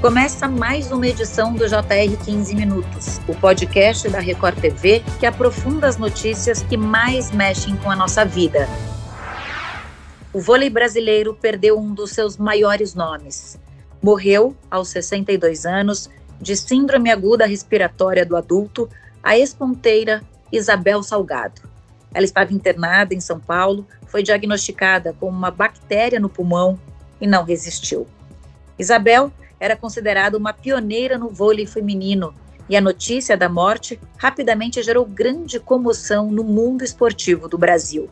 Começa mais uma edição do JR 15 Minutos, o podcast da Record TV que aprofunda as notícias que mais mexem com a nossa vida. O vôlei brasileiro perdeu um dos seus maiores nomes. Morreu, aos 62 anos, de síndrome aguda respiratória do adulto, a ex-ponteira Isabel Salgado. Ela estava internada em São Paulo, foi diagnosticada com uma bactéria no pulmão e não resistiu. Isabel era considerada uma pioneira no vôlei feminino e a notícia da morte rapidamente gerou grande comoção no mundo esportivo do Brasil.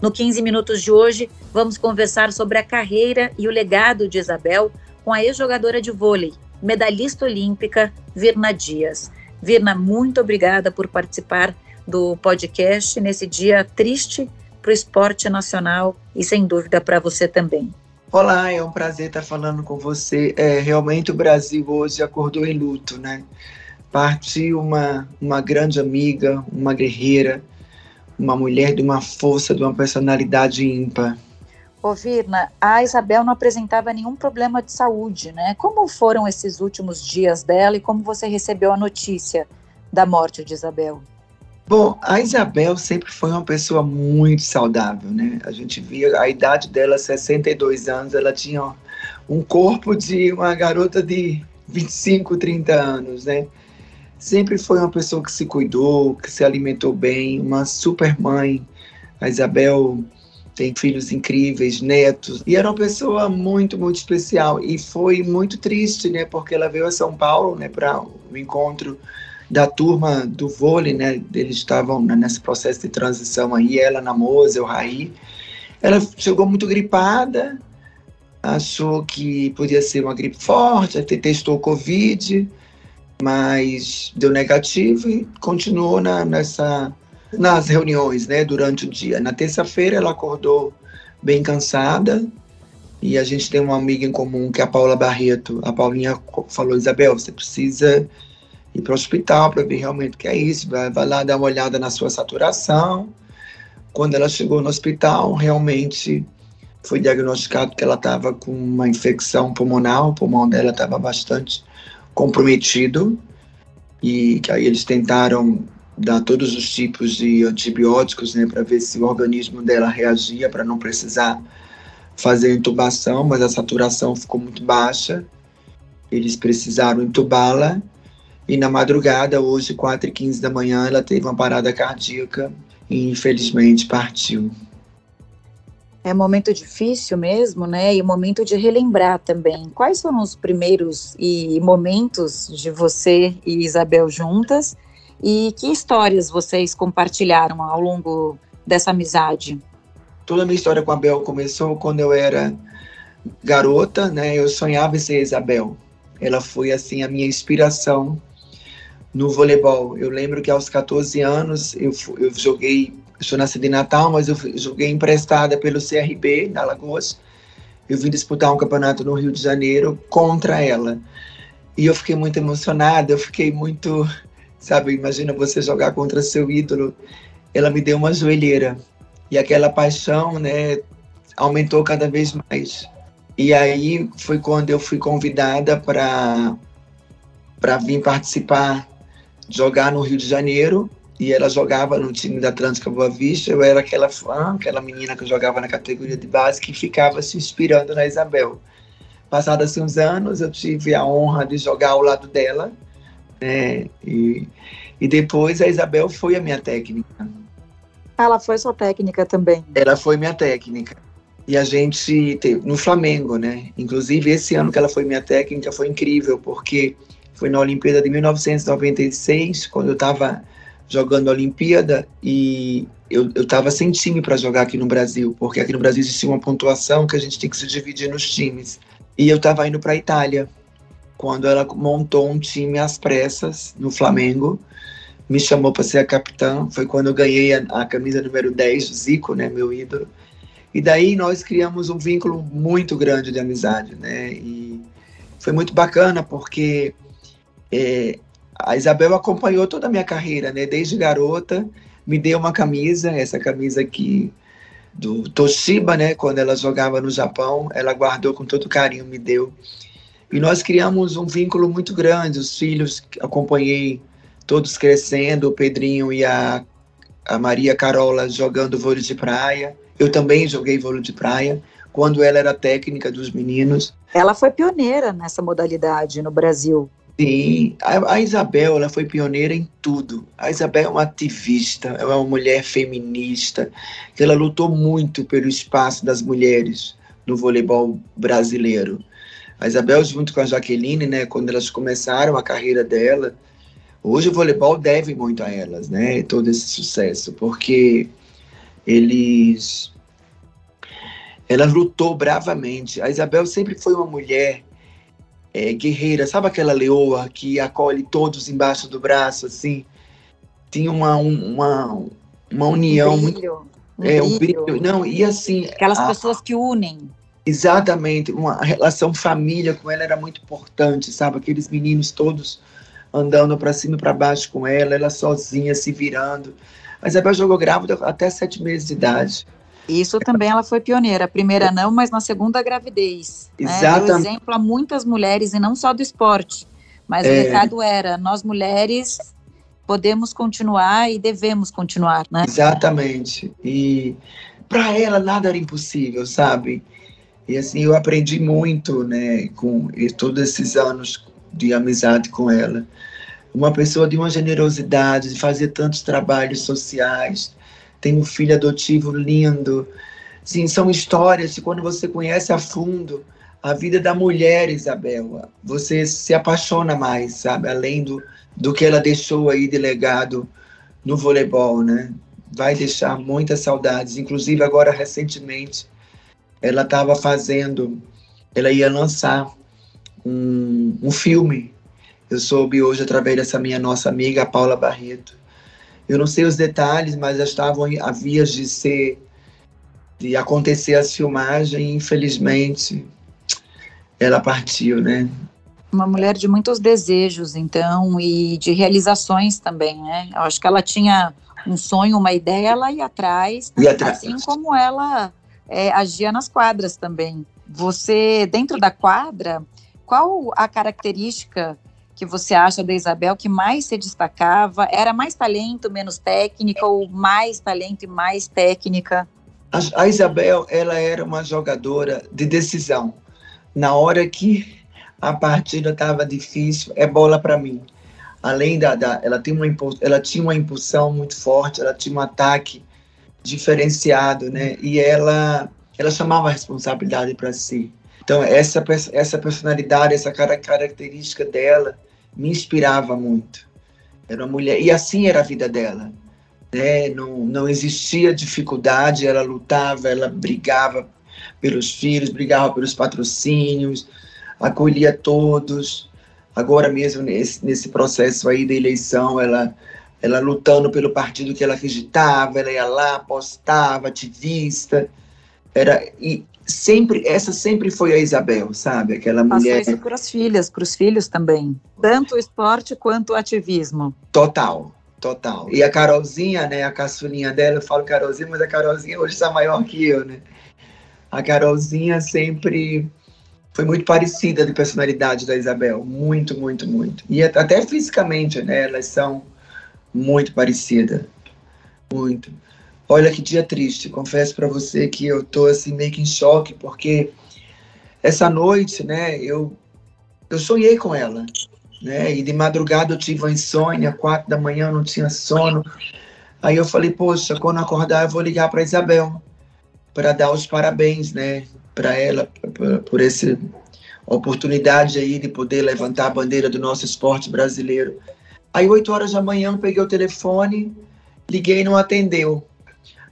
No 15 Minutos de hoje, vamos conversar sobre a carreira e o legado de Isabel com a ex-jogadora de vôlei, medalhista olímpica, Virna Dias. Virna, muito obrigada por participar do podcast nesse dia triste para o esporte nacional e, sem dúvida, para você também. Olá, é um prazer estar falando com você. É, realmente o Brasil hoje acordou em luto, né? Partiu uma, uma grande amiga, uma guerreira, uma mulher de uma força, de uma personalidade ímpar. Ô Virna, a Isabel não apresentava nenhum problema de saúde, né? Como foram esses últimos dias dela e como você recebeu a notícia da morte de Isabel? Bom, a Isabel sempre foi uma pessoa muito saudável, né? A gente via a idade dela, 62 anos, ela tinha um corpo de uma garota de 25, 30 anos, né? Sempre foi uma pessoa que se cuidou, que se alimentou bem, uma super mãe. A Isabel tem filhos incríveis, netos, e era uma pessoa muito, muito especial. E foi muito triste, né? Porque ela veio a São Paulo, né, para o encontro da turma do vôlei, né? Eles estavam nesse processo de transição aí, ela na Moza, o Raí. Ela chegou muito gripada, achou que podia ser uma gripe forte, até testou Covid, mas deu negativo e continuou na, nessa, nas reuniões, né, durante o dia. Na terça-feira ela acordou bem cansada e a gente tem uma amiga em comum que é a Paula Barreto. A Paulinha falou, Isabel, você precisa ir para o hospital para ver realmente o que é isso, vai, vai lá dar uma olhada na sua saturação. Quando ela chegou no hospital, realmente foi diagnosticado que ela estava com uma infecção pulmonar, o pulmão dela estava bastante comprometido e que aí eles tentaram dar todos os tipos de antibióticos, né, para ver se o organismo dela reagia para não precisar fazer intubação, mas a saturação ficou muito baixa. Eles precisaram intubá-la e na madrugada, hoje, 4 e 15 da manhã, ela teve uma parada cardíaca e infelizmente partiu. É um momento difícil mesmo, né? E um momento de relembrar também. Quais foram os primeiros e momentos de você e Isabel juntas? E que histórias vocês compartilharam ao longo dessa amizade? Toda a minha história com a Bel começou quando eu era garota, né? Eu sonhava em ser Isabel. Ela foi assim a minha inspiração no voleibol. Eu lembro que aos 14 anos eu, eu joguei, eu sou nascida em Natal, mas eu joguei emprestada pelo CRB da Lagoas. Eu vim disputar um campeonato no Rio de Janeiro contra ela. E eu fiquei muito emocionada, eu fiquei muito, sabe, imagina você jogar contra seu ídolo. Ela me deu uma joelheira. E aquela paixão, né, aumentou cada vez mais. E aí foi quando eu fui convidada para para vir participar jogar no Rio de Janeiro e ela jogava no time da Atlântica Boa Vista. Eu era aquela fã, aquela menina que jogava na categoria de base que ficava se inspirando na Isabel. Passados uns anos, eu tive a honra de jogar ao lado dela, né? E, e depois a Isabel foi a minha técnica. Ela foi sua técnica também? Ela foi minha técnica. E a gente teve, no Flamengo, né? Inclusive esse ano que ela foi minha técnica foi incrível, porque foi na Olimpíada de 1996, quando eu estava jogando a Olimpíada e eu estava sem time para jogar aqui no Brasil, porque aqui no Brasil existia uma pontuação que a gente tem que se dividir nos times. E eu estava indo para a Itália, quando ela montou um time às pressas no Flamengo, me chamou para ser a capitã. Foi quando eu ganhei a, a camisa número 10, Zico, né, meu ídolo. E daí nós criamos um vínculo muito grande de amizade, né? E foi muito bacana porque é, a Isabel acompanhou toda a minha carreira, né? Desde garota, me deu uma camisa, essa camisa aqui do Toshiba, né? Quando ela jogava no Japão, ela guardou com todo carinho, me deu. E nós criamos um vínculo muito grande. Os filhos acompanhei todos crescendo, o Pedrinho e a, a Maria Carola jogando vôlei de praia. Eu também joguei vôlei de praia quando ela era técnica dos meninos. Ela foi pioneira nessa modalidade no Brasil. Sim, a, a, Isabel ela foi pioneira em tudo. A Isabel é uma ativista, é uma mulher feminista, que ela lutou muito pelo espaço das mulheres no voleibol brasileiro. A Isabel, junto com a Jaqueline, né, quando elas começaram a carreira dela, hoje o voleibol deve muito a elas, né, todo esse sucesso, porque eles ela lutou bravamente. A Isabel sempre foi uma mulher é, guerreira, sabe aquela leoa que acolhe todos embaixo do braço, assim? Tinha uma, uma, uma união um brilho, muito. É, um brilho. Não, e assim. Aquelas a, pessoas que unem. Exatamente, uma relação família com ela era muito importante, sabe? Aqueles meninos todos andando para cima e para baixo com ela, ela sozinha se virando. A Isabel jogou grávida até sete meses de idade. Isso também ela foi pioneira. A primeira não, mas na segunda gravidez. Exatamente. Né? Deu exemplo a muitas mulheres, e não só do esporte. Mas é. o recado era, nós mulheres podemos continuar e devemos continuar, né? Exatamente. E para ela nada era impossível, sabe? E assim, eu aprendi muito, né, com todos esses anos de amizade com ela. Uma pessoa de uma generosidade, de fazer tantos trabalhos sociais, tem um filho adotivo lindo. Sim, são histórias que quando você conhece a fundo a vida da mulher, Isabel, você se apaixona mais, sabe? Além do, do que ela deixou aí de legado no voleibol, né? Vai deixar muitas saudades. Inclusive, agora, recentemente, ela estava fazendo, ela ia lançar um, um filme. Eu soube hoje, através dessa minha nossa amiga, Paula Barreto, eu não sei os detalhes, mas já estavam a vias de ser, de acontecer as filmagens e infelizmente ela partiu, né? Uma mulher de muitos desejos, então, e de realizações também, né? Eu acho que ela tinha um sonho, uma ideia, ela ia atrás, ia atrás. assim como ela é, agia nas quadras também. Você, dentro da quadra, qual a característica que você acha da Isabel que mais se destacava? Era mais talento, menos técnica, ou mais talento e mais técnica? A, Isabel, ela era uma jogadora de decisão. Na hora que a partida estava difícil, é bola para mim. Além da, da ela, tem uma, ela tinha uma impulsão muito forte, ela tinha um ataque diferenciado, né? E ela, ela chamava a responsabilidade para si. Então, essa, essa personalidade, essa característica dela, me inspirava muito. Era uma mulher, e assim era a vida dela. Né? Não, não existia dificuldade, ela lutava, ela brigava pelos filhos, brigava pelos patrocínios, acolhia todos. Agora mesmo nesse, nesse processo aí da eleição, ela ela lutando pelo partido que ela acreditava, ela ia lá, postava, ativista. Era e sempre, essa sempre foi a Isabel, sabe? Aquela Passou mulher. isso para as filhas, para os filhos também. Tanto o esporte quanto o ativismo. Total, total. E a Carolzinha, né? A caçulinha dela, eu falo Carolzinha, mas a Carolzinha hoje está maior que eu, né? A Carolzinha sempre foi muito parecida de personalidade da Isabel. Muito, muito, muito. E até fisicamente, né? Elas são muito parecidas. Muito. Olha que dia triste. Confesso para você que eu tô assim meio que em choque porque essa noite, né, eu eu sonhei com ela, né? E de madrugada eu tive uma insônia, quatro da manhã eu não tinha sono. Aí eu falei, poxa, quando acordar eu vou ligar para Isabel para dar os parabéns, né, para ela por, essa oportunidade aí de poder levantar a bandeira do nosso esporte brasileiro. Aí, oito horas da manhã, eu peguei o telefone, liguei e não atendeu.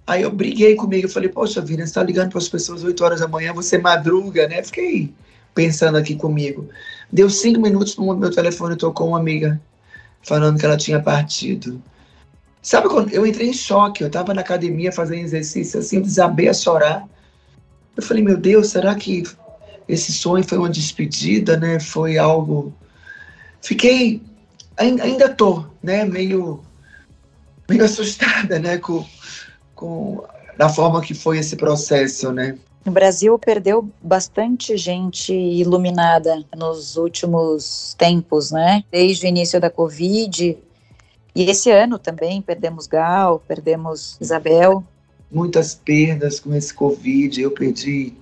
Aí eu briguei comigo, eu falei, poxa vida, você está ligando para as pessoas 8 horas da manhã, você madruga, né? Fiquei pensando aqui comigo. Deu cinco minutos, meu telefone tocou uma amiga falando que ela tinha partido. Sabe quando eu entrei em choque, eu estava na academia fazendo exercício assim, desabei a chorar. Eu falei, meu Deus, será que esse sonho foi uma despedida, né? Foi algo. Fiquei, ainda tô, né? Meio, meio assustada, né? Com, com da forma que foi esse processo, né? O Brasil perdeu bastante gente iluminada nos últimos tempos, né? Desde o início da Covid. E esse ano também perdemos Gal, perdemos Isabel. Muitas perdas com esse Covid. Eu perdi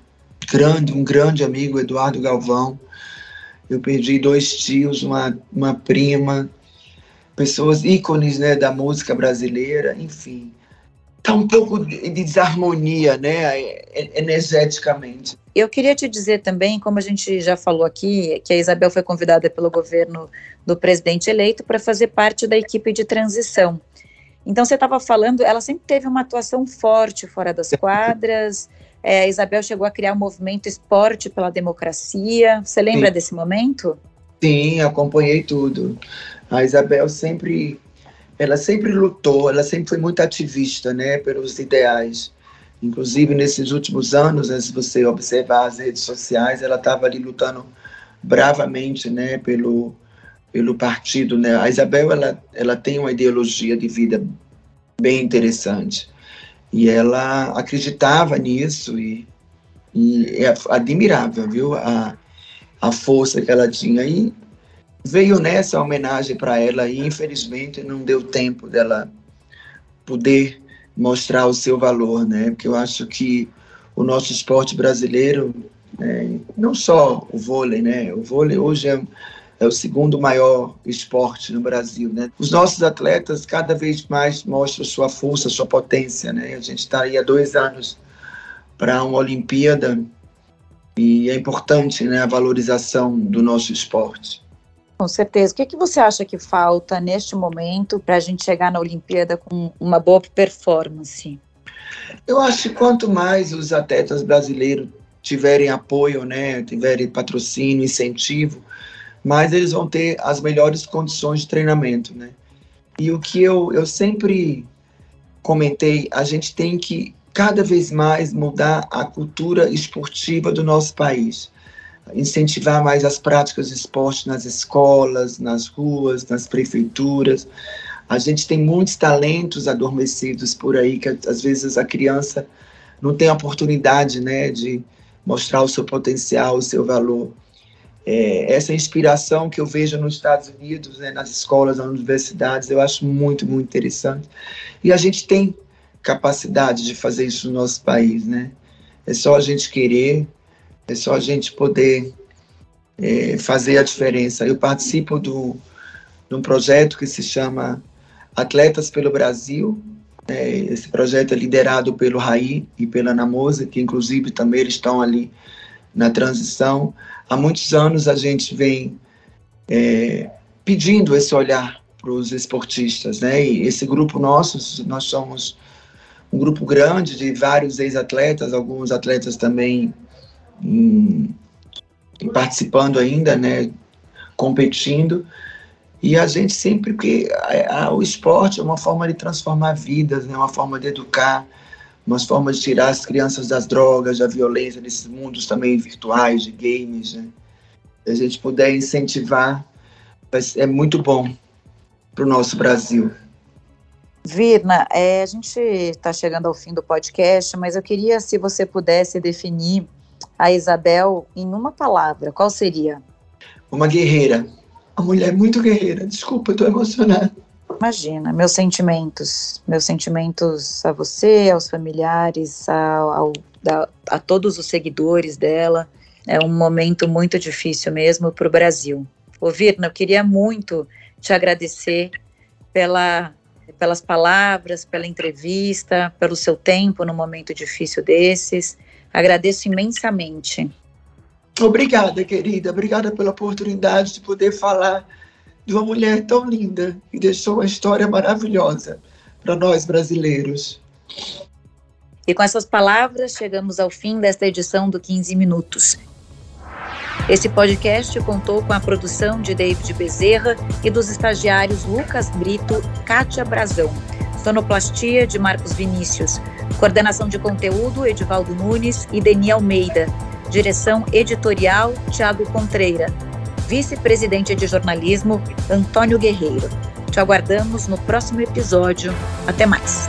grande, um grande amigo, Eduardo Galvão. Eu perdi dois tios, uma, uma prima, pessoas ícones né, da música brasileira, enfim tá um pouco de desarmonia, né, energeticamente. Eu queria te dizer também, como a gente já falou aqui, que a Isabel foi convidada pelo governo do presidente eleito para fazer parte da equipe de transição. Então, você estava falando, ela sempre teve uma atuação forte fora das quadras. É, a Isabel chegou a criar o um movimento Esporte pela Democracia. Você lembra Sim. desse momento? Sim, acompanhei tudo. A Isabel sempre ela sempre lutou, ela sempre foi muito ativista, né, pelos ideais. Inclusive nesses últimos anos, né, se você observar as redes sociais, ela estava ali lutando bravamente, né, pelo pelo partido, né. A Isabel ela ela tem uma ideologia de vida bem interessante e ela acreditava nisso e, e é admirável, viu, a a força que ela tinha e veio nessa homenagem para ela e infelizmente não deu tempo dela poder mostrar o seu valor, né? Porque eu acho que o nosso esporte brasileiro, né, não só o vôlei, né? O vôlei hoje é, é o segundo maior esporte no Brasil, né? Os nossos atletas cada vez mais mostram sua força, sua potência, né? A gente está aí há dois anos para uma Olimpíada e é importante, né? A valorização do nosso esporte. Com certeza. O que, é que você acha que falta neste momento para a gente chegar na Olimpíada com uma boa performance? Eu acho que quanto mais os atletas brasileiros tiverem apoio, né, tiverem patrocínio, incentivo, mais eles vão ter as melhores condições de treinamento, né? E o que eu, eu sempre comentei, a gente tem que cada vez mais mudar a cultura esportiva do nosso país incentivar mais as práticas de esporte nas escolas, nas ruas, nas prefeituras. A gente tem muitos talentos adormecidos por aí que às vezes a criança não tem a oportunidade, né, de mostrar o seu potencial, o seu valor. É, essa inspiração que eu vejo nos Estados Unidos, né, nas escolas, nas universidades, eu acho muito, muito interessante. E a gente tem capacidade de fazer isso no nosso país, né? É só a gente querer, é só a gente poder é, fazer a diferença. Eu participo do, de um projeto que se chama Atletas pelo Brasil. É, esse projeto é liderado pelo Raí e pela Namosa, que inclusive também eles estão ali na transição. Há muitos anos a gente vem é, pedindo esse olhar para os esportistas, né? E esse grupo nosso, nós somos um grupo grande de vários ex-atletas, alguns atletas também em, participando ainda, né, competindo. E a gente sempre, porque a, a, o esporte é uma forma de transformar vidas, né, uma forma de educar, uma forma de tirar as crianças das drogas, da violência, desses mundos também virtuais, de games. Né. Se a gente puder incentivar, é muito bom para o nosso Brasil. Virna, é, a gente está chegando ao fim do podcast, mas eu queria, se você pudesse definir a Isabel em uma palavra, qual seria? Uma guerreira. Uma mulher muito guerreira. Desculpa, tô emocionada. Imagina, meus sentimentos, meus sentimentos a você, aos familiares, ao, ao a, a todos os seguidores dela. É um momento muito difícil mesmo para o Brasil. Ô, Virna, eu queria muito te agradecer pela, pelas palavras, pela entrevista, pelo seu tempo no momento difícil desses. Agradeço imensamente. Obrigada, querida. Obrigada pela oportunidade de poder falar de uma mulher tão linda e deixou uma história maravilhosa para nós brasileiros. E com essas palavras, chegamos ao fim desta edição do 15 Minutos. Esse podcast contou com a produção de David Bezerra e dos estagiários Lucas Brito e Kátia Brazão. Sonoplastia de Marcos Vinícius. Coordenação de conteúdo, Edivaldo Nunes e Deni Almeida. Direção editorial, Tiago Contreira. Vice-presidente de jornalismo, Antônio Guerreiro. Te aguardamos no próximo episódio. Até mais.